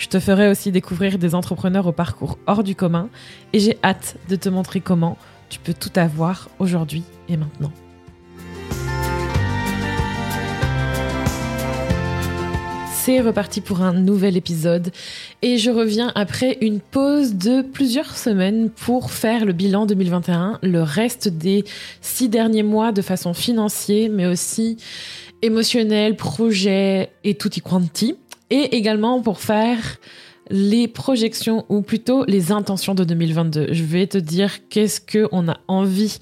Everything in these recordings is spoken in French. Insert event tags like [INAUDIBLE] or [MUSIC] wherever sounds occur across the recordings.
Je te ferai aussi découvrir des entrepreneurs au parcours hors du commun et j'ai hâte de te montrer comment tu peux tout avoir aujourd'hui et maintenant. C'est reparti pour un nouvel épisode et je reviens après une pause de plusieurs semaines pour faire le bilan 2021, le reste des six derniers mois de façon financière mais aussi émotionnelle, projet et tutti quanti et également pour faire les projections ou plutôt les intentions de 2022. Je vais te dire qu'est-ce que on a envie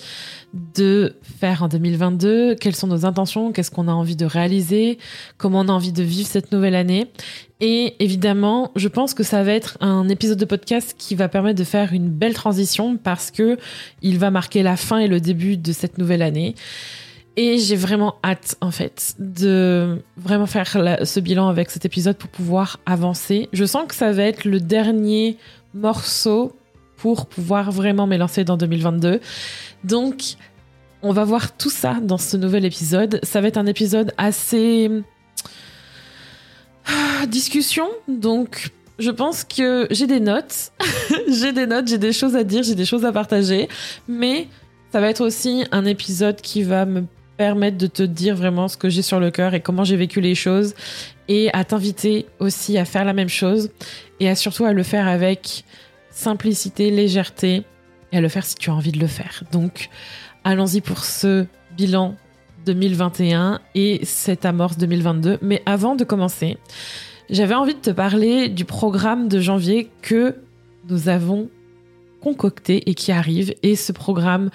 de faire en 2022, quelles sont nos intentions, qu'est-ce qu'on a envie de réaliser, comment on a envie de vivre cette nouvelle année. Et évidemment, je pense que ça va être un épisode de podcast qui va permettre de faire une belle transition parce que il va marquer la fin et le début de cette nouvelle année. Et j'ai vraiment hâte, en fait, de vraiment faire ce bilan avec cet épisode pour pouvoir avancer. Je sens que ça va être le dernier morceau pour pouvoir vraiment m'élancer dans 2022. Donc, on va voir tout ça dans ce nouvel épisode. Ça va être un épisode assez ah, discussion. Donc, je pense que j'ai des notes. [LAUGHS] j'ai des notes, j'ai des choses à dire, j'ai des choses à partager. Mais ça va être aussi un épisode qui va me permettre de te dire vraiment ce que j'ai sur le cœur et comment j'ai vécu les choses et à t'inviter aussi à faire la même chose et à surtout à le faire avec simplicité, légèreté et à le faire si tu as envie de le faire. Donc, allons-y pour ce bilan 2021 et cette amorce 2022. Mais avant de commencer, j'avais envie de te parler du programme de janvier que nous avons concocté et qui arrive. Et ce programme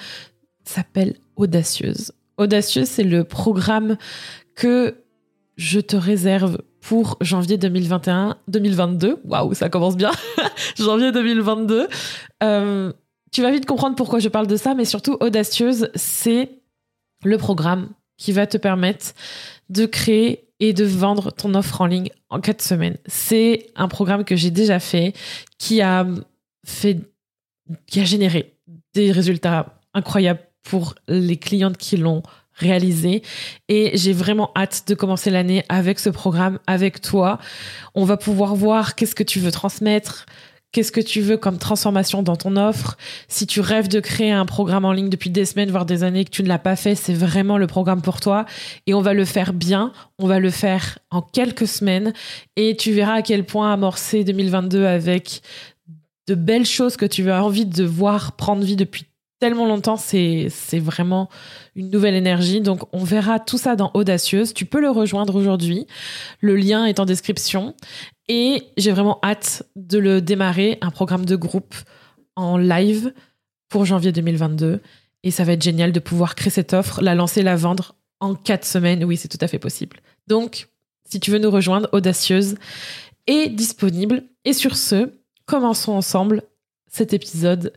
s'appelle Audacieuse. Audacieux, c'est le programme que je te réserve pour janvier 2021, 2022. Waouh, ça commence bien. [LAUGHS] janvier 2022. Euh, tu vas vite comprendre pourquoi je parle de ça, mais surtout Audacieuse, c'est le programme qui va te permettre de créer et de vendre ton offre en ligne en quatre semaines. C'est un programme que j'ai déjà fait, qui a fait, qui a généré des résultats incroyables pour les clientes qui l'ont réalisé et j'ai vraiment hâte de commencer l'année avec ce programme avec toi. On va pouvoir voir qu'est-ce que tu veux transmettre, qu'est-ce que tu veux comme transformation dans ton offre. Si tu rêves de créer un programme en ligne depuis des semaines voire des années que tu ne l'as pas fait, c'est vraiment le programme pour toi et on va le faire bien, on va le faire en quelques semaines et tu verras à quel point amorcer 2022 avec de belles choses que tu as envie de voir prendre vie depuis tellement longtemps, c'est vraiment une nouvelle énergie. Donc, on verra tout ça dans Audacieuse. Tu peux le rejoindre aujourd'hui. Le lien est en description. Et j'ai vraiment hâte de le démarrer, un programme de groupe en live pour janvier 2022. Et ça va être génial de pouvoir créer cette offre, la lancer, la vendre en quatre semaines. Oui, c'est tout à fait possible. Donc, si tu veux nous rejoindre, Audacieuse est disponible. Et sur ce, commençons ensemble cet épisode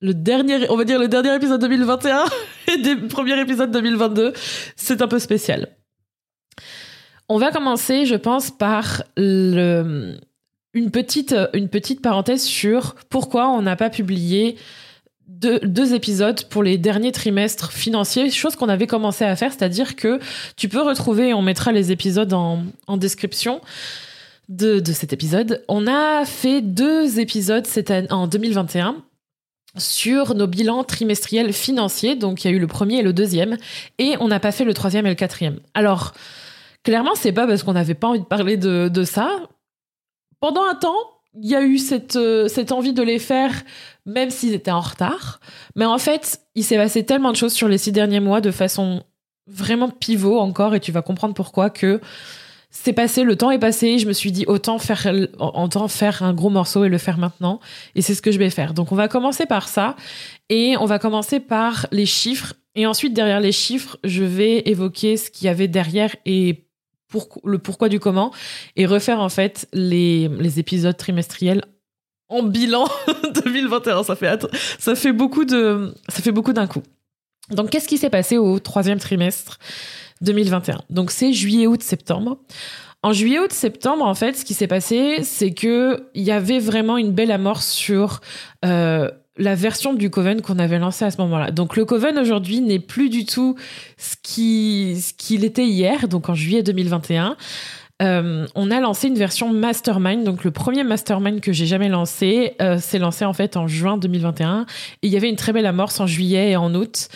le dernier, on va dire le dernier épisode 2021 [LAUGHS] et des premiers épisodes 2022, c'est un peu spécial. On va commencer, je pense, par le, une, petite, une petite parenthèse sur pourquoi on n'a pas publié deux, épisodes pour les derniers trimestres financiers, chose qu'on avait commencé à faire, c'est-à-dire que tu peux retrouver, on mettra les épisodes en, en description, de, de, cet épisode. On a fait deux épisodes cette année, en 2021 sur nos bilans trimestriels financiers. Donc, il y a eu le premier et le deuxième. Et on n'a pas fait le troisième et le quatrième. Alors, clairement, c'est pas parce qu'on n'avait pas envie de parler de, ça. Pendant un temps, il y a eu cette, euh, cette envie de les faire, même s'ils étaient en retard. Mais en fait, il s'est passé tellement de choses sur les six derniers mois de façon vraiment pivot encore, et tu vas comprendre pourquoi que c'est passé, le temps est passé, je me suis dit autant faire, autant faire un gros morceau et le faire maintenant. Et c'est ce que je vais faire. Donc on va commencer par ça et on va commencer par les chiffres. Et ensuite, derrière les chiffres, je vais évoquer ce qu'il y avait derrière et pour, le pourquoi du comment et refaire en fait les, les épisodes trimestriels en bilan [LAUGHS] 2021. Ça fait, ça fait beaucoup de, ça fait beaucoup d'un coup. Donc, qu'est-ce qui s'est passé au troisième trimestre? 2021 Donc, c'est juillet, août, septembre. En juillet, août, septembre, en fait, ce qui s'est passé, c'est que il y avait vraiment une belle amorce sur euh, la version du Coven qu'on avait lancé à ce moment-là. Donc le Coven aujourd'hui n'est plus du tout ce qui ce qu'il était hier, donc en juillet 2021. Euh, on a lancé une version mastermind, donc le premier mastermind que j'ai jamais lancé, euh, s'est lancé en fait en juin 2021. Et il y avait une très belle amorce en juillet et en août,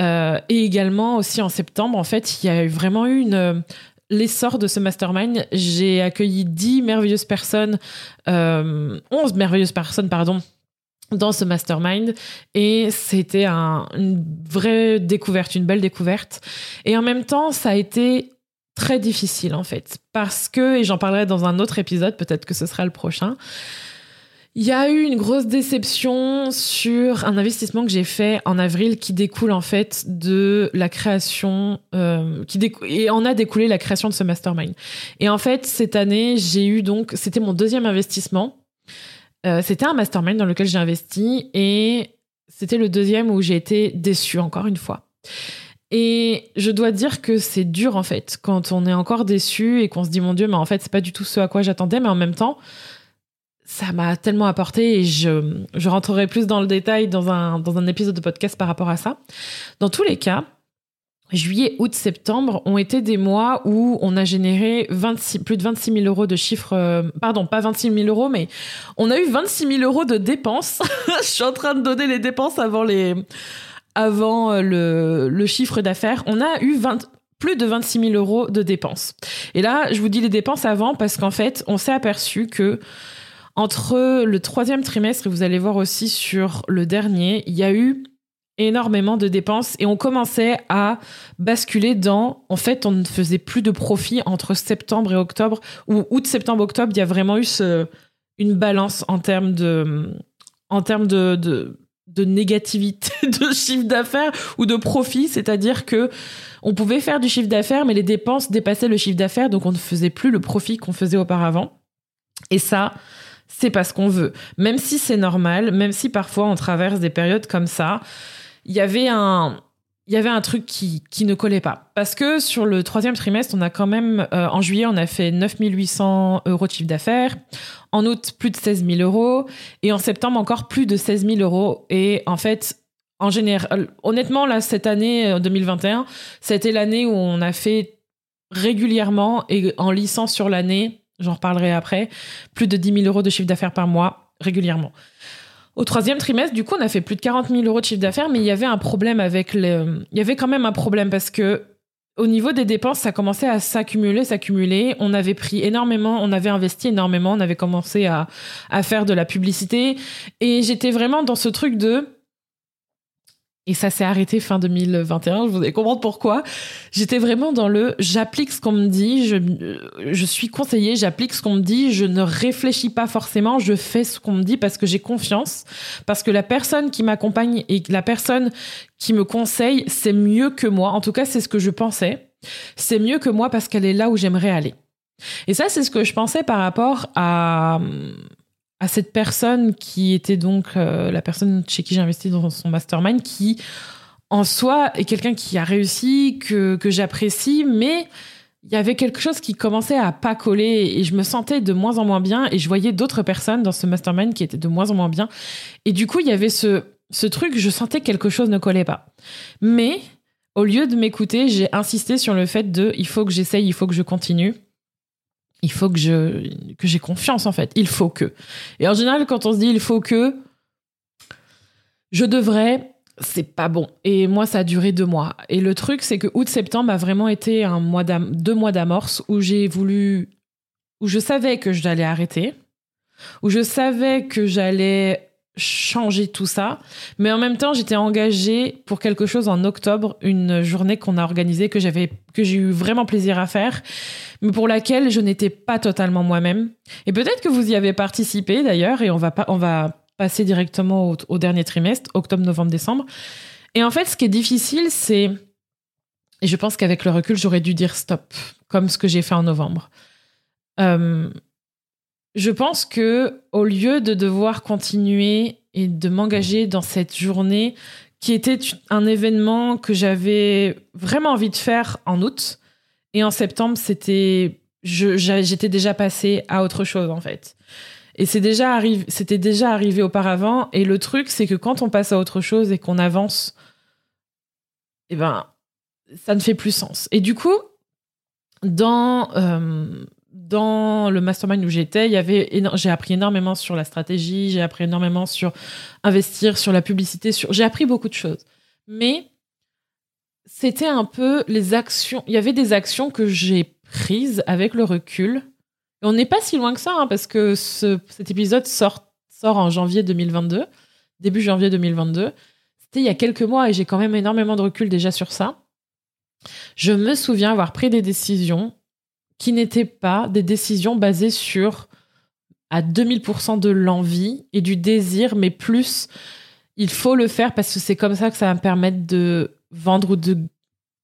euh, et également aussi en septembre. En fait, il y a vraiment eu une l'essor de ce mastermind. J'ai accueilli 10 merveilleuses personnes, 11 merveilleuses personnes, pardon, dans ce mastermind et c'était un, une vraie découverte, une belle découverte. Et en même temps, ça a été très difficile en fait parce que, et j'en parlerai dans un autre épisode, peut-être que ce sera le prochain, il y a eu une grosse déception sur un investissement que j'ai fait en avril qui découle en fait de la création, euh, qui et en a découlé la création de ce mastermind. Et en fait, cette année, j'ai eu donc, c'était mon deuxième investissement euh, c'était un mastermind dans lequel j'ai investi et c'était le deuxième où j'ai été déçue encore une fois. Et je dois dire que c'est dur en fait quand on est encore déçu et qu'on se dit mon dieu mais en fait c'est pas du tout ce à quoi j'attendais mais en même temps ça m'a tellement apporté et je, je rentrerai plus dans le détail dans un, dans un épisode de podcast par rapport à ça. Dans tous les cas, juillet, août, septembre ont été des mois où on a généré 26, plus de 26 000 euros de chiffres, euh, pardon, pas 26 000 euros, mais on a eu 26 000 euros de dépenses. [LAUGHS] Je suis en train de donner les dépenses avant les, avant euh, le, le chiffre d'affaires. On a eu 20, plus de 26 000 euros de dépenses. Et là, je vous dis les dépenses avant parce qu'en fait, on s'est aperçu que entre le troisième trimestre et vous allez voir aussi sur le dernier, il y a eu énormément de dépenses et on commençait à basculer dans en fait on ne faisait plus de profit entre septembre et octobre ou août septembre octobre il y a vraiment eu une balance en termes de en termes de, de négativité [LAUGHS] de chiffre d'affaires ou de profit. C'est-à-dire que on pouvait faire du chiffre d'affaires mais les dépenses dépassaient le chiffre d'affaires donc on ne faisait plus le profit qu'on faisait auparavant. Et ça c'est pas ce qu'on veut même si c'est normal même si parfois on traverse des périodes comme ça il y avait un il y avait un truc qui, qui ne collait pas. Parce que sur le troisième trimestre, on a quand même, euh, en juillet, on a fait 9800 euros de chiffre d'affaires. En août, plus de 16 000 euros. Et en septembre, encore plus de 16 000 euros. Et en fait, en général, honnêtement, là, cette année 2021, euh, c'était l'année où on a fait régulièrement et en lissant sur l'année, j'en reparlerai après, plus de 10 000 euros de chiffre d'affaires par mois régulièrement. Au troisième trimestre, du coup, on a fait plus de 40 000 euros de chiffre d'affaires, mais il y avait un problème avec le. Il y avait quand même un problème parce que au niveau des dépenses, ça commençait à s'accumuler, s'accumuler. On avait pris énormément, on avait investi énormément, on avait commencé à, à faire de la publicité. Et j'étais vraiment dans ce truc de et ça s'est arrêté fin 2021, je vous allez comprendre pourquoi. J'étais vraiment dans le j'applique ce qu'on me dit, je, je suis conseillée, j'applique ce qu'on me dit, je ne réfléchis pas forcément, je fais ce qu'on me dit parce que j'ai confiance, parce que la personne qui m'accompagne et la personne qui me conseille, c'est mieux que moi. En tout cas, c'est ce que je pensais. C'est mieux que moi parce qu'elle est là où j'aimerais aller. Et ça, c'est ce que je pensais par rapport à à cette personne qui était donc euh, la personne chez qui j'ai investi dans son mastermind, qui en soi est quelqu'un qui a réussi, que, que j'apprécie, mais il y avait quelque chose qui commençait à pas coller et je me sentais de moins en moins bien et je voyais d'autres personnes dans ce mastermind qui étaient de moins en moins bien. Et du coup, il y avait ce, ce truc, je sentais que quelque chose ne collait pas. Mais au lieu de m'écouter, j'ai insisté sur le fait de il faut que j'essaye, il faut que je continue il faut que je que j'ai confiance en fait. Il faut que. Et en général, quand on se dit il faut que, je devrais, c'est pas bon. Et moi, ça a duré deux mois. Et le truc, c'est que août-septembre a vraiment été un mois deux mois d'amorce où j'ai voulu, où je savais que j'allais arrêter, où je savais que j'allais changer tout ça. Mais en même temps, j'étais engagée pour quelque chose en octobre, une journée qu'on a organisée, que j'ai eu vraiment plaisir à faire, mais pour laquelle je n'étais pas totalement moi-même. Et peut-être que vous y avez participé d'ailleurs, et on va on va passer directement au, dernier trimestre, octobre, novembre, décembre. Et en fait, ce qui est difficile, c'est Et je pense qu'avec le recul, j'aurais dû dire stop, comme ce que j'ai fait en novembre. Euh, je pense que au lieu de devoir continuer et de m'engager dans cette journée qui était un événement que j'avais vraiment envie de faire en août et en septembre, c'était j'étais déjà passée à autre chose en fait. Et c'est déjà arrivé, c'était déjà arrivé auparavant. Et le truc, c'est que quand on passe à autre chose et qu'on avance, eh ben, ça ne fait plus sens. Et du coup, dans euh, dans le mastermind où j'étais, j'ai appris énormément sur la stratégie, j'ai appris énormément sur investir, sur la publicité, j'ai appris beaucoup de choses. Mais c'était un peu les actions, il y avait des actions que j'ai prises avec le recul. On n'est pas si loin que ça, hein, parce que ce, cet épisode sort en janvier 2022, début janvier 2022. C'était il y a quelques mois et j'ai quand même énormément de recul déjà sur ça. Je me souviens avoir pris des décisions qui n'étaient pas des décisions basées sur à 2000% de l'envie et du désir, mais plus il faut le faire parce que c'est comme ça que ça va me permettre de vendre ou de,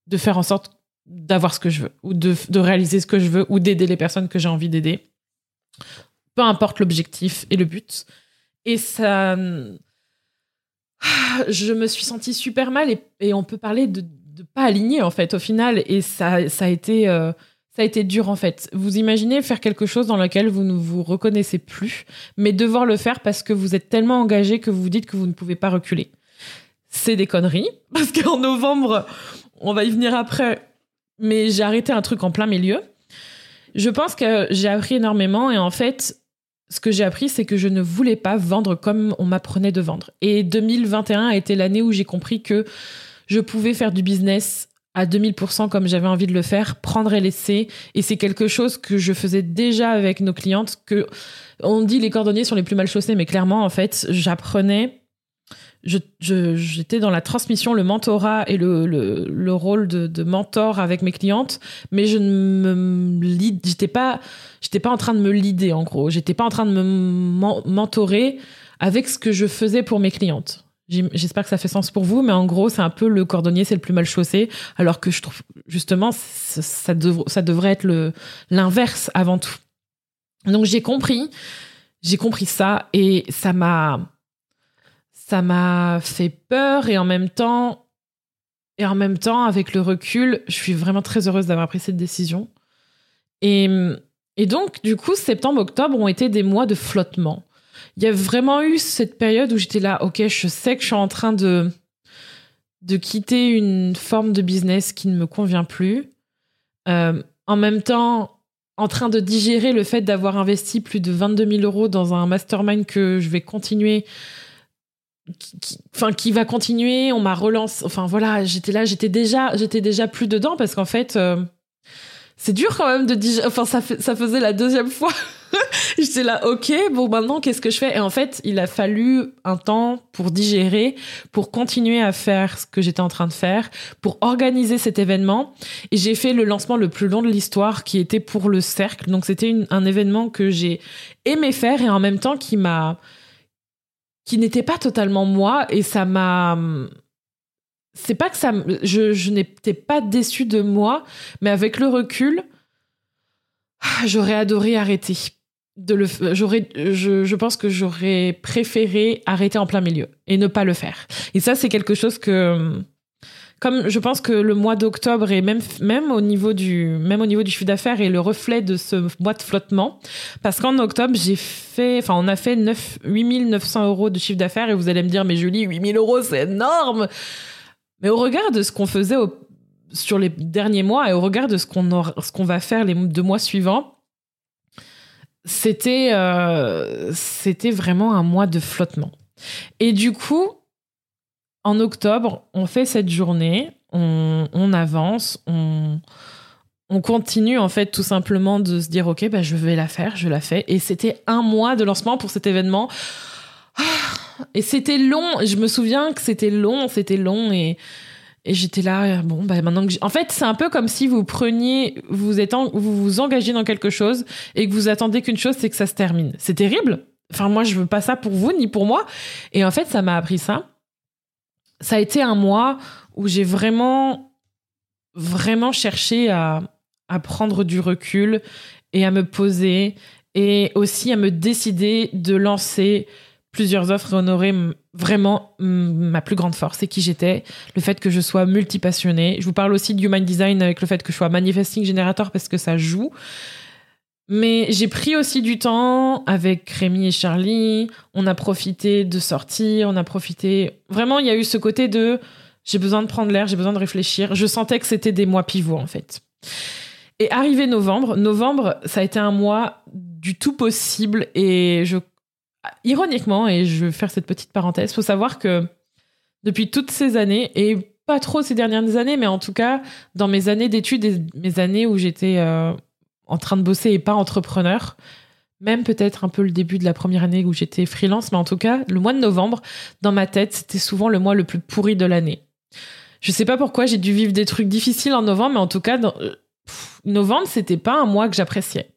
de faire en sorte d'avoir ce que je veux ou de, de réaliser ce que je veux ou d'aider les personnes que j'ai envie d'aider. Peu importe l'objectif et le but. Et ça. Je me suis sentie super mal et, on peut parler de, de pas aligner en fait au final. Et ça, ça a été. Euh, ça a été dur en fait. Vous imaginez faire quelque chose dans lequel vous ne vous reconnaissez plus, mais devoir le faire parce que vous êtes tellement engagé que vous vous dites que vous ne pouvez pas reculer. C'est des conneries, [LAUGHS] parce qu'en novembre, on va y venir après, mais j'ai arrêté un truc en plein milieu. Je pense que j'ai appris énormément et en fait, ce que j'ai appris, c'est que je ne voulais pas vendre comme on m'apprenait de vendre. Et 2021 a été l'année où j'ai compris que je pouvais faire du business à 2000% comme j'avais envie de le faire, prendre et laisser. Et c'est quelque chose que je faisais déjà avec nos clientes, que on dit les cordonniers sont les plus mal chaussés, mais clairement, en fait, j'apprenais, j'étais dans la transmission, le mentorat et le, le, rôle de, de, mentor avec mes clientes, mais je ne me j'étais pas, j'étais pas en train de me lider, en gros. J'étais pas en train de me mentorer avec ce que je faisais pour mes clientes. J'espère que ça fait sens pour vous, mais en gros, c'est un peu le cordonnier, c'est le plus mal chaussé, alors que je trouve justement ça, ça, devrait être l'inverse avant tout. Donc j'ai compris, j'ai compris ça et ça m'a ça m'a fait peur et en même temps et en même temps avec le recul, je suis vraiment très heureuse d'avoir pris cette décision. Et et donc du coup, septembre, octobre ont été des mois de flottement il y a vraiment eu cette période où j'étais là, ok, je sais que je suis en train de, de quitter une forme de business qui ne me convient plus. Euh, en même temps, en train de digérer le fait d'avoir investi plus de 22 000 euros dans un mastermind que je vais continuer, qui, enfin qui va continuer. On m'a relancé. Enfin voilà, j'étais là, j'étais déjà, j'étais déjà plus dedans parce qu'en fait, euh, c'est dur quand même de digérer. Enfin ça, ça faisait la deuxième fois [LAUGHS] J'étais là, ok, bon maintenant qu'est-ce que je fais? Et en fait, il a fallu un temps pour digérer, pour continuer à faire ce que j'étais en train de faire, pour organiser cet événement. Et j'ai fait le lancement le plus long de l'histoire, qui était pour le cercle. Donc c'était un événement que j'ai aimé faire et en même temps qui m'a, qui n'était pas totalement moi et ça m'a c'est pas que ça je, je n'étais pas déçue de moi mais avec le recul j'aurais adoré arrêter de le j'aurais je, je pense que j'aurais préféré arrêter en plein milieu et ne pas le faire. Et ça c'est quelque chose que comme je pense que le mois d'octobre et même même au niveau du même au niveau du chiffre d'affaires est le reflet de ce mois de flottement parce qu'en octobre j'ai fait enfin on a fait 9 8900 euros de chiffre d'affaires et vous allez me dire mais Julie 8000 euros c'est énorme mais au regard de ce qu'on faisait sur les derniers mois et au regard de ce qu'on qu'on va faire les deux mois suivants c'était euh, c'était vraiment un mois de flottement. Et du coup, en octobre, on fait cette journée, on, avance, on, on continue en fait tout simplement de se dire ok, bah, je vais la faire, je la fais. Et c'était un mois de lancement pour cet événement. Et c'était long. Je me souviens que c'était long, c'était long et et j'étais là, bon, bah maintenant que en fait, c'est un peu comme si vous preniez, vous êtes vous vous engagez dans quelque chose et que vous attendez qu'une chose, c'est que ça se termine. C'est terrible. Enfin, moi, je veux pas ça pour vous ni pour moi. Et en fait, ça m'a appris ça. Ça a été un mois où j'ai vraiment, vraiment cherché à, à prendre du recul et à me poser et aussi à me décider de lancer plusieurs offres et vraiment ma plus grande force et qui j'étais, le fait que je sois multipassionnée. Je vous parle aussi du Human Design avec le fait que je sois manifesting générateur parce que ça joue. Mais j'ai pris aussi du temps avec Rémi et Charlie. On a profité de sortir, on a profité. Vraiment, il y a eu ce côté de j'ai besoin de prendre l'air, j'ai besoin de réfléchir. Je sentais que c'était des mois pivots en fait. Et arrivé novembre, novembre, ça a été un mois du tout possible et je ironiquement, et je vais faire cette petite parenthèse, faut savoir que depuis toutes ces années, et pas trop ces dernières années, mais en tout cas, dans mes années d'études et mes années où j'étais euh, en train de bosser et pas entrepreneur, même peut-être un peu le début de la première année où j'étais freelance, mais en tout cas, le mois de novembre, dans ma tête, c'était souvent le mois le plus pourri de l'année. Je sais pas pourquoi j'ai dû vivre des trucs difficiles en novembre, mais en tout cas, dans, euh, novembre, c'était pas un mois que j'appréciais.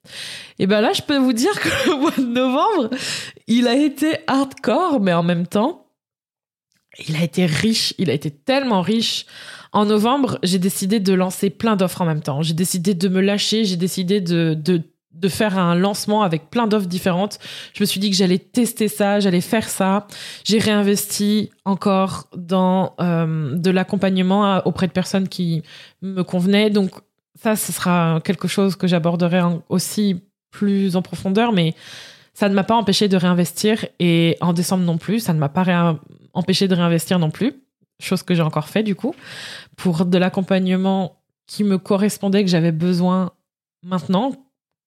Et ben là, je peux vous dire que [LAUGHS] le mois de novembre, il a été hardcore, mais en même temps, il a été riche. Il a été tellement riche. En novembre, j'ai décidé de lancer plein d'offres en même temps. J'ai décidé de me lâcher. J'ai décidé de, de, de faire un lancement avec plein d'offres différentes. Je me suis dit que j'allais tester ça, j'allais faire ça. J'ai réinvesti encore dans euh, de l'accompagnement auprès de personnes qui me convenaient. Donc ça, ce sera quelque chose que j'aborderai aussi plus en profondeur, mais ça ne m'a pas empêché de réinvestir et en décembre non plus, ça ne m'a pas empêché de réinvestir non plus, chose que j'ai encore fait du coup, pour de l'accompagnement qui me correspondait, que j'avais besoin maintenant,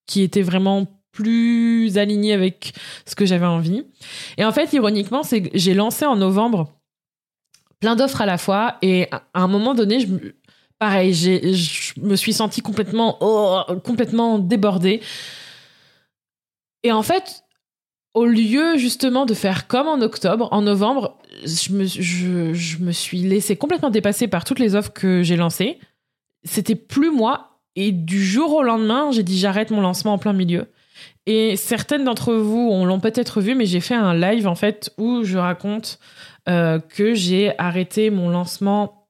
qui était vraiment plus aligné avec ce que j'avais envie. Et en fait, ironiquement, c'est que j'ai lancé en novembre plein d'offres à la fois et à un moment donné, je, pareil, je me suis sentie complètement, oh, complètement débordée. Et en fait, au lieu justement de faire comme en octobre, en novembre, je me, suis laissée complètement dépasser par toutes les offres que j'ai lancées. C'était plus moi. Et du jour au lendemain, j'ai dit j'arrête mon lancement en plein milieu. Et certaines d'entre vous, on l'ont peut-être vu, mais j'ai fait un live en fait où je raconte euh, que j'ai arrêté mon lancement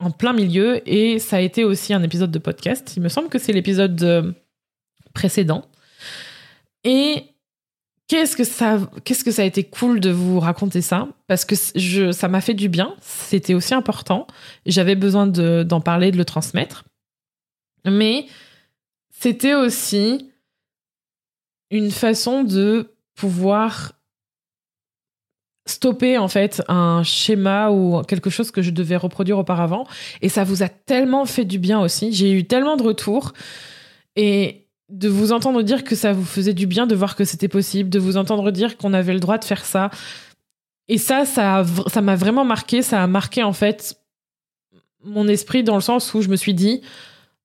en plein milieu et ça a été aussi un épisode de podcast. Il me semble que c'est l'épisode euh, précédent. Et qu'est-ce que ça qu'est-ce que ça a été cool de vous raconter ça? Parce que je ça m'a fait du bien, c'était aussi important. J'avais besoin d'en parler, de le transmettre. Mais c'était aussi une façon de pouvoir stopper en fait un schéma ou quelque chose que je devais reproduire auparavant. Et ça vous a tellement fait du bien aussi. J'ai eu tellement de retours. Et de vous entendre dire que ça vous faisait du bien de voir que c'était possible de vous entendre dire qu'on avait le droit de faire ça. Et ça ça m'a vraiment marqué ça a marqué en fait mon esprit dans le sens où je me suis dit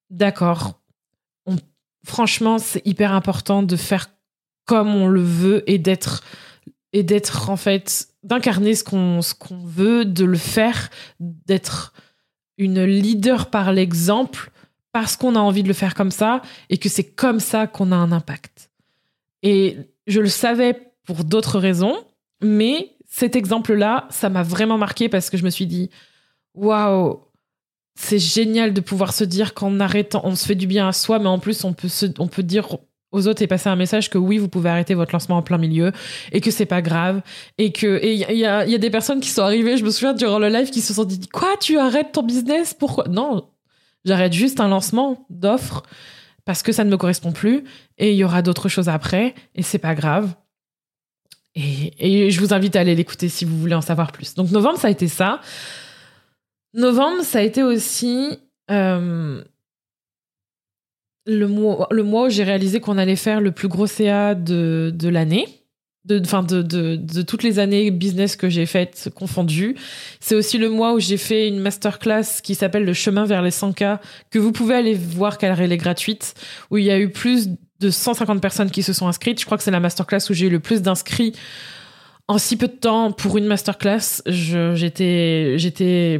d'accord franchement c'est hyper important de faire comme on le veut et d'être en fait d'incarner ce qu'on veut, de le faire, d'être une leader par l'exemple parce qu'on a envie de le faire comme ça et que c'est comme ça qu'on a un impact. Et je le savais pour d'autres raisons, mais cet exemple-là, ça m'a vraiment marqué parce que je me suis dit waouh, c'est génial de pouvoir se dire qu'en arrêtant, on se fait du bien à soi, mais en plus on peut on peut dire aux autres et passer un message que oui, vous pouvez arrêter votre lancement en plein milieu et que c'est pas grave et que il y y a, des personnes qui sont arrivées, je me souviens durant le live qui se sont dit quoi, tu arrêtes ton business? Pourquoi? Non, j'arrête juste un lancement d'offre parce que ça ne me correspond plus et il y aura d'autres choses après et c'est pas grave. Et, je vous invite à aller l'écouter si vous voulez en savoir plus. Donc novembre, ça a été ça. Novembre, ça a été aussi euh, le mois, où j'ai réalisé qu'on allait faire le plus gros CA de l'année. De, de, de, de, toutes les années business que j'ai faites confondues. C'est aussi le mois où j'ai fait une masterclass qui s'appelle Le chemin vers les 100K, que vous pouvez aller voir car elle est gratuite, où il y a eu plus de 150 personnes qui se sont inscrites. Je crois que c'est la masterclass où j'ai eu le plus d'inscrits en si peu de temps pour une masterclass. J'étais, j'étais,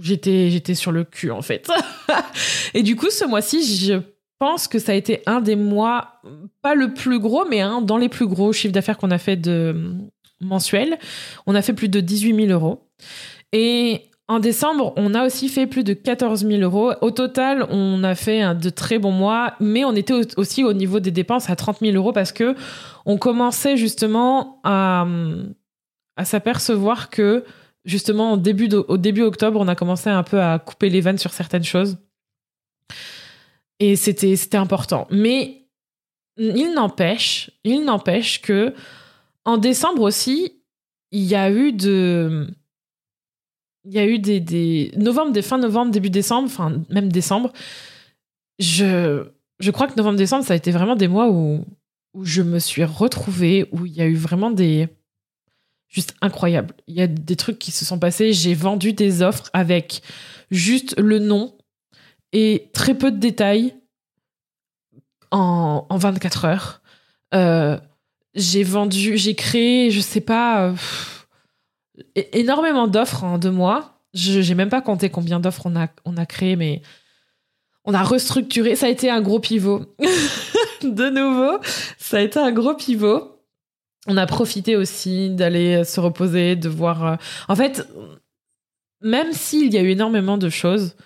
j'étais j'étais sur le cul en fait. [LAUGHS] et du coup ce mois-ci, je pense que ça a été un des mois pas le plus gros mais un dans les plus gros chiffres d'affaires qu'on a fait de mensuel. On a fait plus de 18 000 euros. Et en décembre, on a aussi fait plus de 14 000 euros. Au total, on a fait de très bons mois, mais on était aussi au niveau des dépenses à 30 000 euros parce que on commençait justement à, à s'apercevoir que justement au début, au début octobre, on a commencé un peu à couper les vannes sur certaines choses. Et c'était, c'était important. Mais il n'empêche, il n'empêche que en décembre aussi, il y a eu de il y a eu des, des novembre, des fin novembre, début décembre, enfin même décembre. Je, je crois que novembre-décembre, ça a été vraiment des mois où, où je me suis retrouvée, où il y a eu vraiment des juste incroyables. Il y a des trucs qui se sont passés. J'ai vendu des offres avec juste le nom et très peu de détails en, en 24 heures. Euh, j'ai vendu, j'ai créé, je sais pas. Euh, énormément d'offres en deux mois. Je n'ai même pas compté combien d'offres on a, on a mais on a restructuré. Ça a été un gros pivot. [LAUGHS] de nouveau, ça a été un gros pivot. On a profité aussi d'aller se reposer, de voir. Euh, en fait, même s'il y a eu énormément de choses,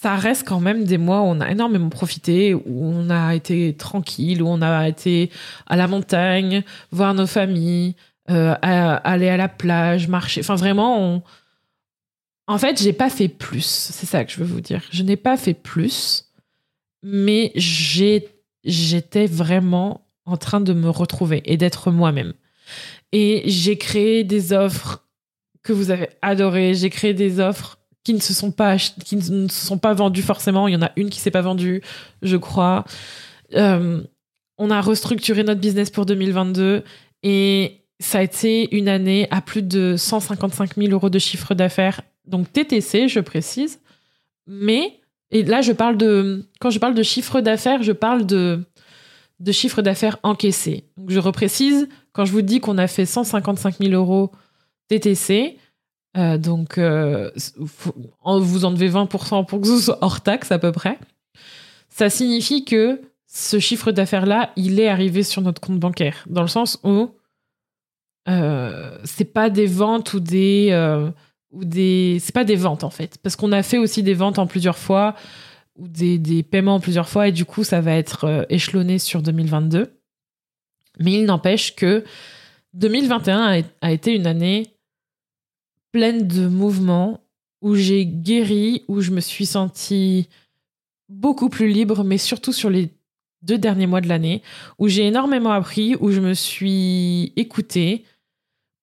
ça reste quand même des mois où on a énormément profité, où on a été tranquille, où on a été à la montagne, voir nos familles, euh, aller à la plage, marcher. Enfin, vraiment, en fait, j'ai pas fait plus. C'est ça que je veux vous dire. Je n'ai pas fait plus, mais j'étais vraiment en train de me retrouver et d'être moi-même. Et j'ai créé des offres que vous avez adorées. J'ai créé des offres qui ne se sont pas qui ne se sont pas vendues forcément. Il y en a une qui s'est pas vendue, je crois. Euh, on a restructuré notre business pour 2022 et ça a été une année à plus de 155 000 euros de chiffre d'affaires. Donc TTC, je précise. Mais, et là, je parle de, quand je parle de chiffre d'affaires, je parle de, de chiffre d'affaires encaissé. Donc je reprécise, quand je vous dis qu'on a fait 155 000 euros TTC, euh, donc euh, vous enlevez 20% pour que ce soit hors taxe à peu près, ça signifie que ce chiffre d'affaires-là, il est arrivé sur notre compte bancaire. Dans le sens où euh, c'est pas des ventes ou des euh, ou des c'est pas des ventes en fait parce qu'on a fait aussi des ventes en plusieurs fois ou des, des paiements en plusieurs fois et du coup ça va être euh, échelonné sur 2022 mais il n'empêche que 2021 a, a été une année pleine de mouvements où j'ai guéri où je me suis sentie beaucoup plus libre mais surtout sur les deux derniers mois de l'année où j'ai énormément appris où je me suis écoutée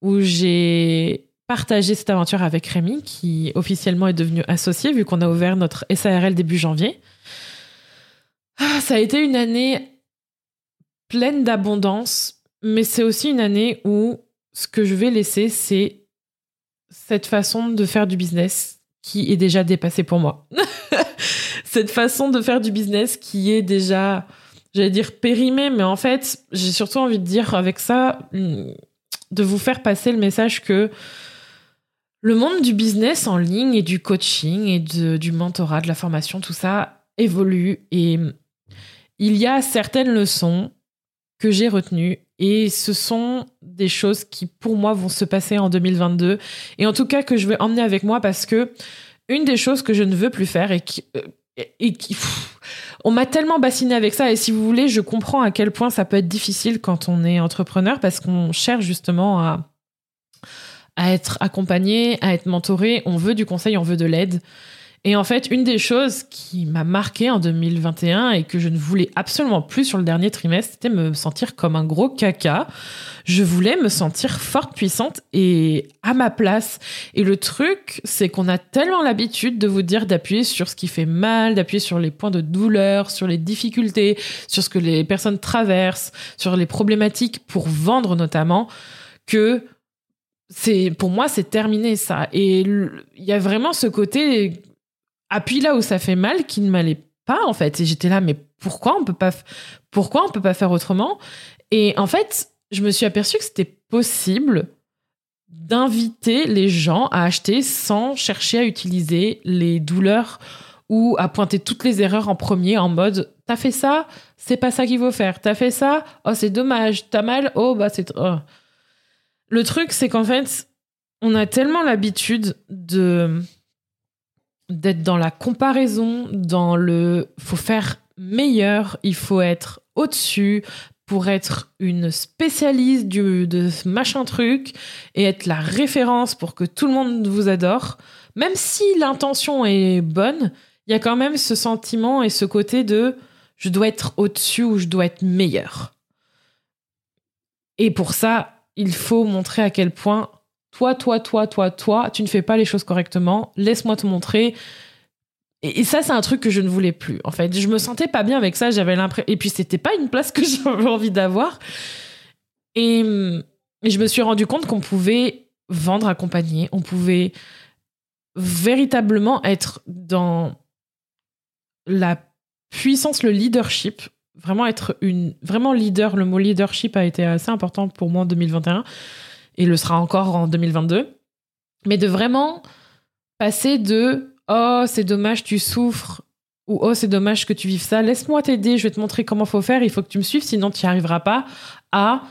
où j'ai partagé cette aventure avec Rémi, qui officiellement est devenu associé, vu qu'on a ouvert notre SARL début janvier. Ah, ça a été une année pleine d'abondance, mais c'est aussi une année où ce que je vais laisser, c'est cette façon de faire du business qui est déjà dépassée pour moi. [LAUGHS] cette façon de faire du business qui est déjà, j'allais dire périmée, mais en fait, j'ai surtout envie de dire avec ça, de vous faire passer le message que le monde du business en ligne et du coaching et du mentorat, de la formation, tout ça évolue et il y a certaines leçons que j'ai retenues et ce sont des choses qui pour moi vont se passer en 2022 et en tout cas que je vais emmener avec moi parce que une des choses que je ne veux plus faire et qui, euh, on m'a tellement bassiné avec ça. Et si vous voulez, je comprends à quel point ça peut être difficile quand on est entrepreneur parce qu'on cherche justement à à être accompagné, à être mentoré, on veut du conseil, on veut de l'aide. Et en fait, une des choses qui m'a marqué en 2021 et que je ne voulais absolument plus sur le dernier trimestre, c'était me sentir comme un gros caca. Je voulais me sentir forte, puissante et à ma place. Et le truc, c'est qu'on a tellement l'habitude de vous dire d'appuyer sur ce qui fait mal, d'appuyer sur les points de douleur, sur les difficultés, sur ce que les personnes traversent, sur les problématiques pour vendre notamment, que c'est pour moi c'est terminé ça et il y a vraiment ce côté appuie là où ça fait mal qui ne m'allait pas en fait. Et j'étais là mais pourquoi on peut pas peut pas faire autrement? Et en fait je me suis aperçue que c'était possible d'inviter les gens à acheter sans chercher à utiliser les douleurs ou à pointer toutes les erreurs en premier en mode t'as fait ça c'est pas ça qu'il faut faire. T'as fait ça oh c'est dommage. T'as mal oh bah c'est oh. le truc c'est qu'en fait on a tellement l'habitude de d'être dans la comparaison, dans le faut faire meilleur, il faut être au-dessus pour être une spécialiste du, de machin truc et être la référence pour que tout le monde vous adore. Même si l'intention est bonne, il y a quand même ce sentiment et ce côté de je dois être au-dessus ou je dois être meilleur. Et pour ça, il faut montrer à quel point toi, toi, toi, toi, toi, tu ne fais pas les choses correctement, laisse-moi te montrer. Et, ça, c'est un truc que je ne voulais plus. En fait, je me sentais pas bien avec ça. J'avais l'impression. Et puis, c'était pas une place que [LAUGHS] j'avais envie d'avoir. Et, et, je me suis rendu compte qu'on pouvait vendre, accompagner. On pouvait véritablement être dans la puissance, le leadership. Vraiment être une. Vraiment leader. Le mot leadership a été assez important pour moi en 2021 et le sera encore en 2022. Mais de vraiment passer de oh c'est dommage tu souffres ou oh c'est dommage que tu vives ça, laisse-moi t'aider, je vais te montrer comment faut faire, il faut que tu me suives sinon tu n'y arriveras pas à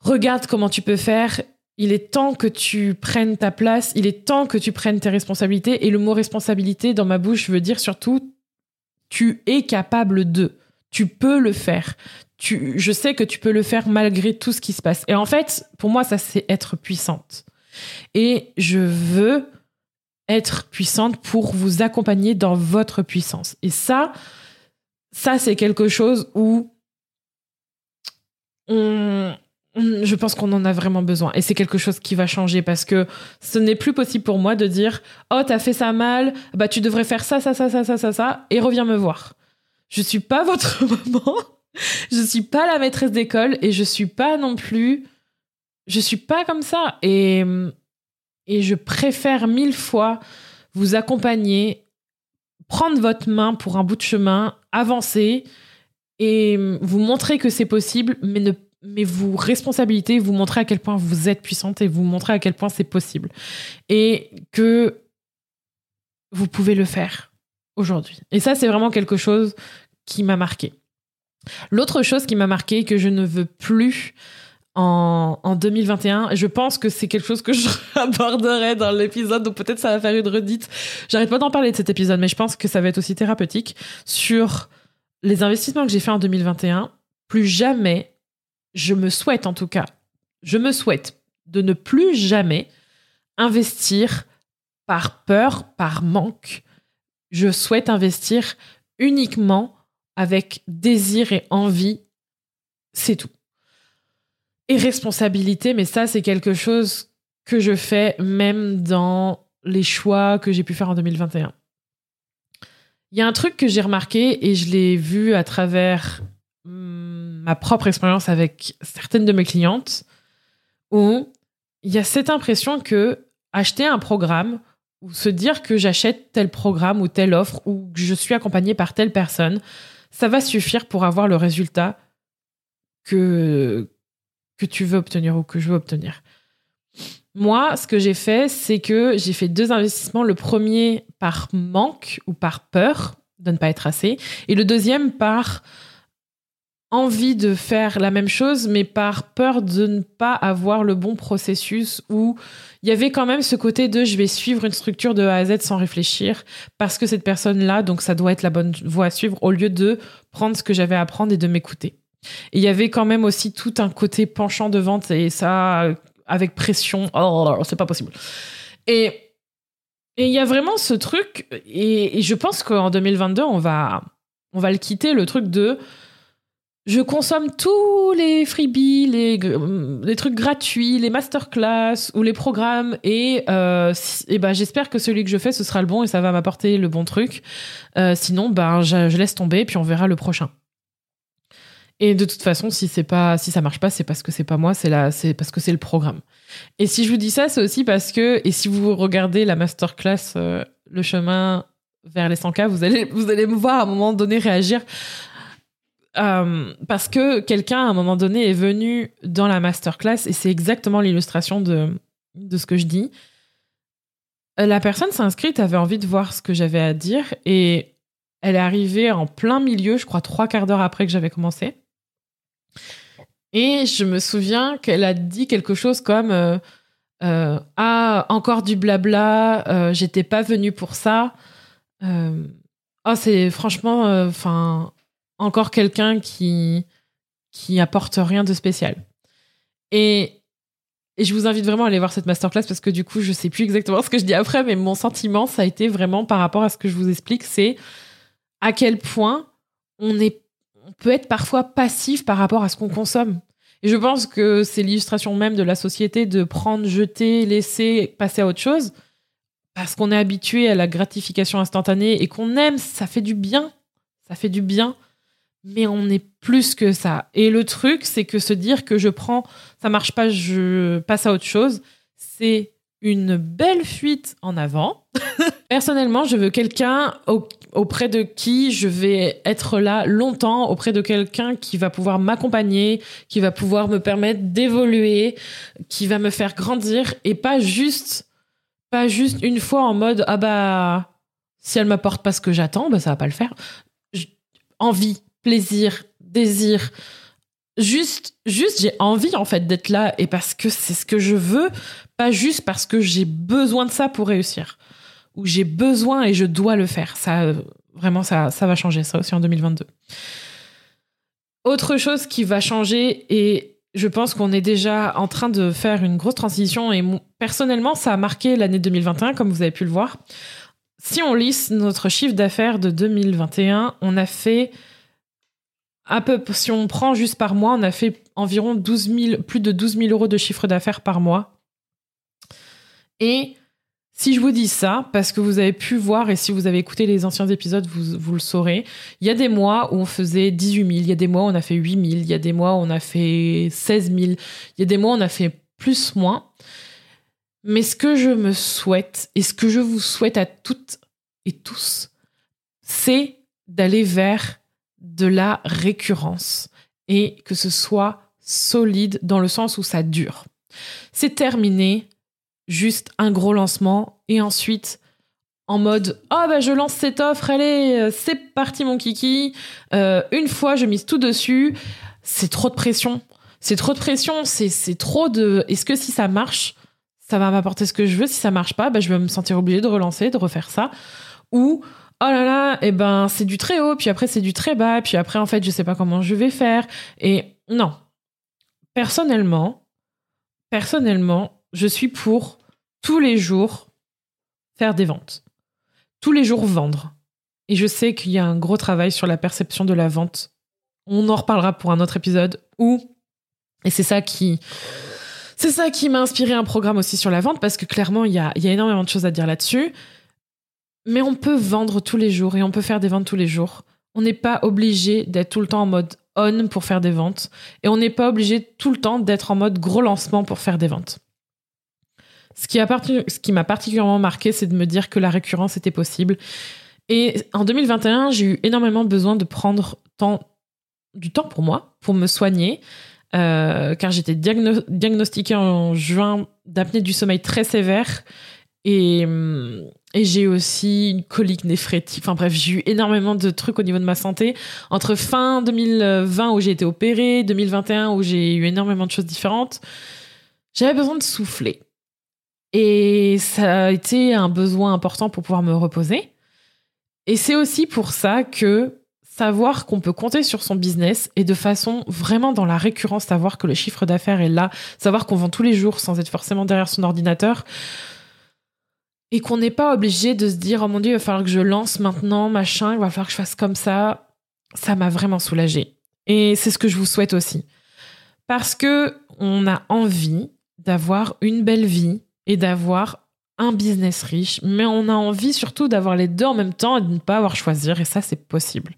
regarde comment tu peux faire, il est temps que tu prennes ta place, il est temps que tu prennes tes responsabilités et le mot responsabilité dans ma bouche veut dire surtout tu es capable de, tu peux le faire je sais que tu peux le faire malgré tout ce qui se passe. Et en fait, pour moi, ça, c'est être puissante. Et je veux être puissante pour vous accompagner dans votre puissance. Et ça, ça, c'est quelque chose où je pense qu'on en a vraiment besoin. Et c'est quelque chose qui va changer parce que ce n'est plus possible pour moi de dire Oh, t'as fait ça mal, bah tu devrais faire ça, ça, ça, ça, ça, ça, ça, et reviens me voir. Je suis pas votre [LAUGHS] maman [LAUGHS] je suis pas la maîtresse d'école et je suis pas non plus. Je suis pas comme ça. Et, et je préfère mille fois vous accompagner, prendre votre main pour un bout de chemin, avancer et vous montrer que c'est possible, mais ne mais vous responsabiliser, vous montrer à quel point vous êtes puissante et vous montrer à quel point c'est possible. Et que vous pouvez le faire aujourd'hui. Et ça, c'est vraiment quelque chose qui m'a marqué. L'autre chose qui m'a marqué que je ne veux plus en, en 2021, je pense que c'est quelque chose que je [LAUGHS] aborderai dans l'épisode, donc peut-être ça va faire une redite. J'arrête pas d'en parler de cet épisode, mais je pense que ça va être aussi thérapeutique sur les investissements que j'ai fait en 2021. Plus jamais, je me souhaite en tout cas, je me souhaite de ne plus jamais investir par peur, par manque. Je souhaite investir uniquement avec désir et envie, c'est tout. Et responsabilité, mais ça, c'est quelque chose que je fais même dans les choix que j'ai pu faire en 2021. Il y a un truc que j'ai remarqué et je l'ai vu à travers hmm, ma propre expérience avec certaines de mes clientes, où il y a cette impression que acheter un programme ou se dire que j'achète tel programme ou telle offre ou que je suis accompagnée par telle personne, ça va suffire pour avoir le résultat que, que tu veux obtenir ou que je veux obtenir. Moi, ce que j'ai fait, c'est que j'ai fait deux investissements. Le premier par manque ou par peur de ne pas être assez, et le deuxième par envie de faire la même chose, mais par peur de ne pas avoir le bon processus où il y avait quand même ce côté de je vais suivre une structure de A à Z sans réfléchir parce que cette personne-là, donc ça doit être la bonne voie à suivre au lieu de prendre ce que j'avais à apprendre et de m'écouter. Et il y avait quand même aussi tout un côté penchant de vente et ça avec pression. Oh, c'est pas possible. Et et il y a vraiment ce truc et, et je pense qu'en 2022 on va on va le quitter le truc de je consomme tous les freebies, les, trucs gratuits, les masterclass ou les programmes et, euh, et ben j'espère que celui que je fais ce sera le bon et ça va m'apporter le bon truc. Euh, sinon ben je, laisse tomber puis on verra le prochain. Et de toute façon, si c'est pas, si ça marche pas, c'est parce que c'est pas moi, c'est là, c'est parce que c'est le programme. Et si je vous dis ça, c'est aussi parce que, et si vous regardez la masterclass, euh, le chemin vers les 100K, vous allez, vous allez me voir à un moment donné réagir euh, parce que quelqu'un, à un moment donné, est venu dans la masterclass, et c'est exactement l'illustration de, de ce que je dis. La personne s'est inscrite, avait envie de voir ce que j'avais à dire, et elle est arrivée en plein milieu, je crois trois quarts d'heure après que j'avais commencé. Et je me souviens qu'elle a dit quelque chose comme euh, euh, ah encore du blabla, euh, j'étais pas venue pour ça. Euh, oh, c'est franchement, enfin encore quelqu'un qui qui apporte rien de spécial. Et et je vous invite vraiment à aller voir cette masterclass parce que du coup, je sais plus exactement ce que je dis après, mais mon sentiment, ça a été vraiment par rapport à ce que je vous explique, c'est à quel point on est, on peut être parfois passif par rapport à ce qu'on consomme. Et je pense que c'est l'illustration même de la société de prendre, jeter, laisser, passer à autre chose. Parce qu'on est habitué à la gratification instantanée et qu'on aime, ça fait du bien. Ça fait du bien. Mais on est plus que ça. Et le truc, c'est que se dire que je prends, ça marche pas, je passe à autre chose, c'est une belle fuite en avant. [LAUGHS] Personnellement, je veux quelqu'un auprès de qui je vais être là longtemps, auprès de quelqu'un qui va pouvoir m'accompagner, qui va pouvoir me permettre d'évoluer, qui va me faire grandir et pas juste pas juste une fois en mode ah bah si elle m'apporte pas ce que j'attends, bah ça va pas le faire. envie, plaisir, désir, juste juste j'ai envie en fait d'être là et parce que c'est ce que je veux, pas juste parce que j'ai besoin de ça pour réussir ou j'ai besoin et je dois le faire. Ça vraiment ça ça va changer ça aussi en 2022. Autre chose qui va changer et je pense qu'on est déjà en train de faire une grosse transition et personnellement ça a marqué l'année 2021 comme vous avez pu le voir. Si on lisse notre chiffre d'affaires de 2021, on a fait si on prend juste par mois, on a fait environ 12 000, plus de 12 000 euros de chiffre d'affaires par mois. Et si je vous dis ça, parce que vous avez pu voir, et si vous avez écouté les anciens épisodes, vous, vous le saurez, il y a des mois où on faisait 18 000, il y a des mois où on a fait 8 000, il y a des mois où on a fait 16 000, il y a des mois où on a fait plus, moins. Mais ce que je me souhaite, et ce que je vous souhaite à toutes et tous, c'est d'aller vers de la récurrence et que ce soit solide dans le sens où ça dure. C'est terminé, juste un gros lancement et ensuite en mode oh bah je lance cette offre, allez, euh, c'est parti mon kiki. Euh, une fois, je mise tout dessus. C'est trop de pression. C'est trop de pression. C'est trop de. Est-ce que si ça marche, ça va m'apporter ce que je veux Si ça marche pas, bah, je vais me sentir obligée de relancer, de refaire ça. Ou oh là là, eh ben c'est du très haut, puis après c'est du très bas, puis après en fait je sais pas comment je vais faire. Et non, personnellement, personnellement, je suis pour tous les jours faire des ventes, tous les jours vendre. Et je sais qu'il y a un gros travail sur la perception de la vente. On en reparlera pour un autre épisode où, et c'est ça qui, c'est ça qui m'a inspiré un programme aussi sur la vente parce que clairement il y a, y a énormément de choses à dire là-dessus. Mais on peut vendre tous les jours et on peut faire des ventes tous les jours. On n'est pas obligé d'être tout le temps en mode on pour faire des ventes. Et on n'est pas obligé tout le temps d'être en mode gros lancement pour faire des ventes. Ce qui, m'a particulièrement marqué, c'est de me dire que la récurrence était possible. Et en 2021, j'ai eu énormément besoin de prendre du temps pour moi, pour me soigner, euh, car j'étais diagnostiquée en juin d'apnée du sommeil très sévère. Et, hum, et j'ai aussi une colique néphrétique. Enfin bref, j'ai eu énormément de trucs au niveau de ma santé. Entre fin 2020 où j'ai été opérée, 2021 où j'ai eu énormément de choses différentes, j'avais besoin de souffler. Et ça a été un besoin important pour pouvoir me reposer. Et c'est aussi pour ça que savoir qu'on peut compter sur son business et de façon vraiment dans la récurrence, savoir que le chiffre d'affaires est là, savoir qu'on vend tous les jours sans être forcément derrière son ordinateur, et qu'on n'est pas obligé de se dire oh mon dieu il va falloir que je lance maintenant machin il va falloir que je fasse comme ça. Ça m'a vraiment soulagée. Et c'est ce que je vous souhaite aussi. Parce que on a envie d'avoir une belle vie et d'avoir un business riche mais on a envie surtout d'avoir les deux en même temps et de ne pas avoir choisir et ça c'est possible.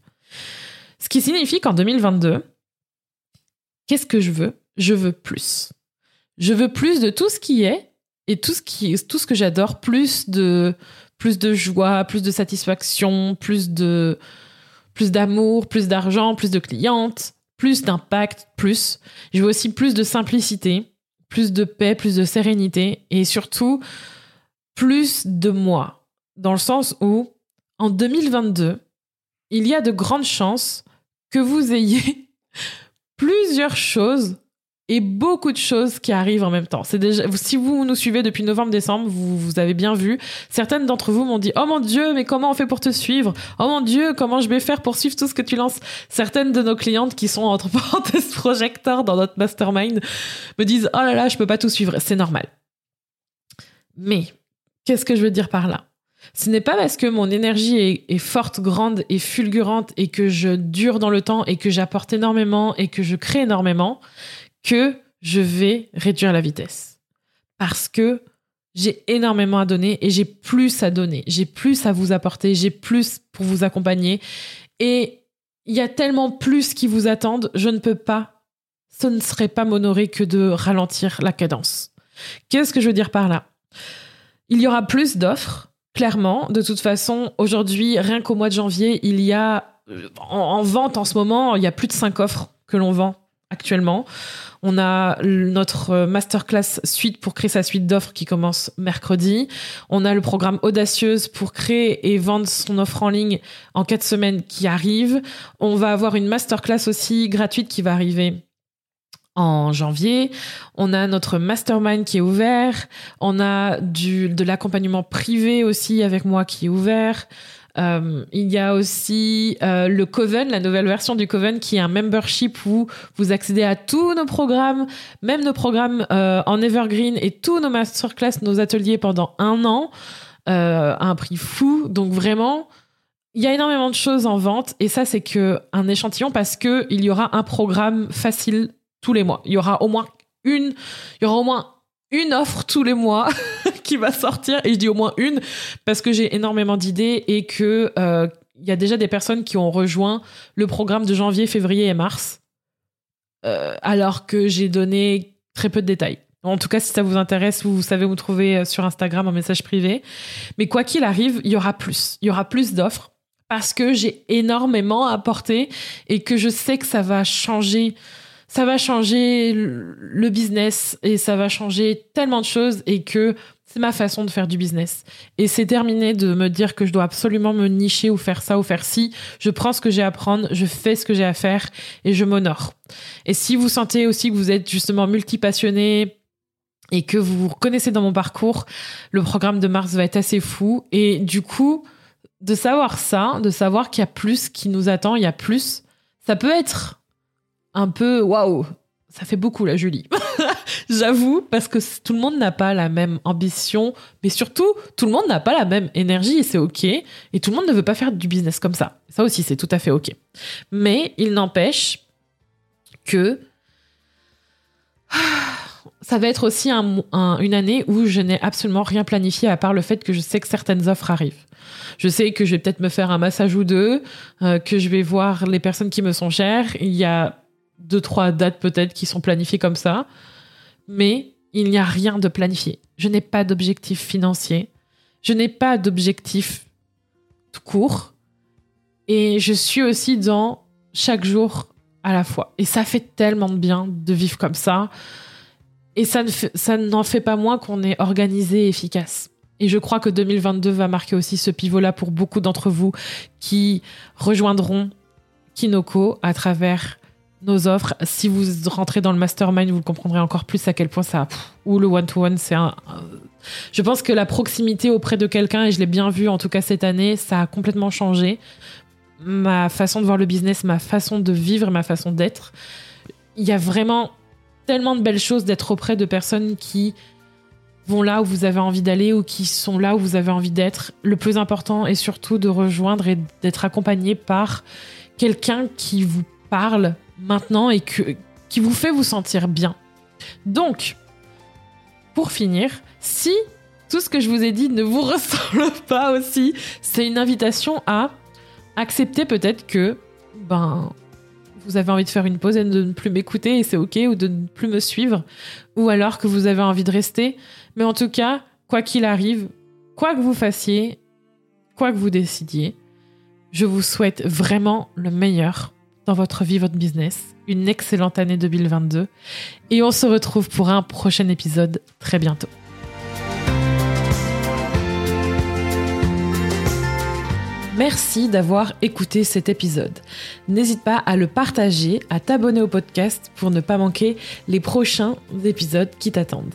Ce qui signifie qu'en 2022 qu'est-ce que je veux? Je veux plus. Je veux plus de tout ce qui est et tout ce qui que j'adore plus de plus joie plus de satisfaction plus plus d'amour plus d'argent plus de clientes plus d'impact plus. Je veux aussi plus de simplicité plus de paix plus de sérénité et surtout plus de moi. Dans le sens où en 2022 il y a de grandes chances que vous ayez [LAUGHS] plusieurs choses et beaucoup de choses qui arrivent en même temps. C'est déjà, si vous nous suivez depuis novembre-décembre, vous, vous avez bien vu. Certaines d'entre vous m'ont dit, oh mon dieu, mais comment on fait pour te suivre? Oh mon dieu, comment je vais faire pour suivre tout ce que tu lances? Certaines de nos clientes qui sont entre [LAUGHS] parenthèses projecteurs dans notre mastermind me disent, oh là là, je peux pas tout suivre. C'est normal. Mais, qu'est-ce que je veux dire par là? Ce n'est pas parce que mon énergie est, est, forte, grande et fulgurante et que je dure dans le temps et que j'apporte énormément et que je crée énormément que je vais réduire la vitesse. Parce que j'ai énormément à donner et j'ai plus à donner, j'ai plus à vous apporter, j'ai plus pour vous accompagner. Et il y a tellement plus qui vous attendent, je ne peux pas, ce ne serait pas m'honorer que de ralentir la cadence. Qu'est-ce que je veux dire par là? Il y aura plus d'offres, clairement. De toute façon, aujourd'hui, rien qu'au mois de janvier, il y a en, en, vente en ce moment, il y a plus de 5 offres que l'on vend actuellement. On a notre masterclass suite pour créer sa suite d'offres qui commence mercredi. On a le programme Audacieuse pour créer et vendre son offre en ligne en quatre semaines qui arrive. On va avoir une masterclass aussi gratuite qui va arriver en janvier. On a notre mastermind qui est ouvert. On a du, de l'accompagnement privé aussi avec moi qui est ouvert. Euh, il y a aussi euh, le Coven, la nouvelle version du Coven, qui est un membership où vous accédez à tous nos programmes, même nos programmes euh, en Evergreen et tous nos masterclass, nos ateliers pendant un an, à un prix fou. Donc vraiment, il y a énormément de choses en vente et ça c'est que un échantillon parce que il y aura un programme facile tous les mois. Il y aura au moins une, il y aura au moins une offre tous les mois [LAUGHS] qui va sortir et je dis au moins une parce que j'ai énormément d'idées et que euh, il y a déjà des personnes qui ont rejoint le programme de janvier, février et mars euh, alors que j'ai donné très peu de détails. En tout cas, si ça vous intéresse, vous savez me trouver euh, sur Instagram en message privé. Mais quoi qu'il arrive, il y aura plus. Il y aura plus d'offres parce que j'ai énormément apporté et que je sais que ça va changer ça va changer le business et ça va changer tellement de choses et que c'est ma façon de faire du business. Et c'est terminé de me dire que je dois absolument me nicher ou faire ça ou faire ci. Je prends ce que j'ai à prendre, je fais ce que j'ai à faire et je m'honore. Et si vous sentez aussi que vous êtes justement multipassionné et que vous vous reconnaissez dans mon parcours, le programme de mars va être assez fou. Et du coup, de savoir ça, de savoir qu'il y a plus qui nous attend, il y a plus, ça peut être un peu waouh, ça fait beaucoup la Julie. [LAUGHS] J'avoue, parce que tout le monde n'a pas la même ambition, mais surtout, tout le monde n'a pas la même énergie et c'est ok. Et tout le monde ne veut pas faire du business comme ça. Ça aussi, c'est tout à fait ok. Mais il n'empêche que [SIGHS] ça va être aussi un, un, une année où je n'ai absolument rien planifié à part le fait que je sais que certaines offres arrivent. Je sais que je vais peut-être me faire un massage ou deux, euh, que je vais voir les personnes qui me sont chères. Il y a deux, trois dates peut-être qui sont planifiées comme ça. Mais il n'y a rien de planifié. Je n'ai pas d'objectif financier. Je n'ai pas d'objectif tout court. Et je suis aussi dans chaque jour à la fois. Et ça fait tellement de bien de vivre comme ça. Et ça, ne ça n'en fait pas moins qu'on est organisé et efficace. Et je crois que 2022 va marquer aussi ce pivot-là pour beaucoup d'entre vous qui rejoindront Kinoko à travers nos offres. Si vous rentrez dans le mastermind, vous comprendrez encore plus à quel point ça. ou le one-to-one, c'est un. Je pense que la proximité auprès de quelqu'un, et je l'ai bien vu en tout cas cette année, ça a complètement changé. Ma façon de voir le business, ma façon de vivre, ma façon d'être. Il y a vraiment tellement de belles choses d'être auprès de personnes qui vont là où vous avez envie d'aller ou qui sont là où vous avez envie d'être. Le plus important est surtout de rejoindre et d'être accompagné par quelqu'un qui vous parle maintenant et que, qui vous fait vous sentir bien. Donc, pour finir, si tout ce que je vous ai dit ne vous [LAUGHS] ressemble pas aussi, c'est une invitation à accepter peut-être que ben vous avez envie de faire une pause et de ne plus m'écouter et c'est ok ou de ne plus me suivre ou alors que vous avez envie de rester. Mais en tout cas, quoi qu'il arrive, quoi que vous fassiez, quoi que vous décidiez, je vous souhaite vraiment le meilleur votre vie, votre business. Une excellente année 2022. Et on se retrouve pour un prochain épisode très bientôt. Merci d'avoir écouté cet épisode. N'hésite pas à le partager, à t'abonner au podcast pour ne pas manquer les prochains épisodes qui t'attendent.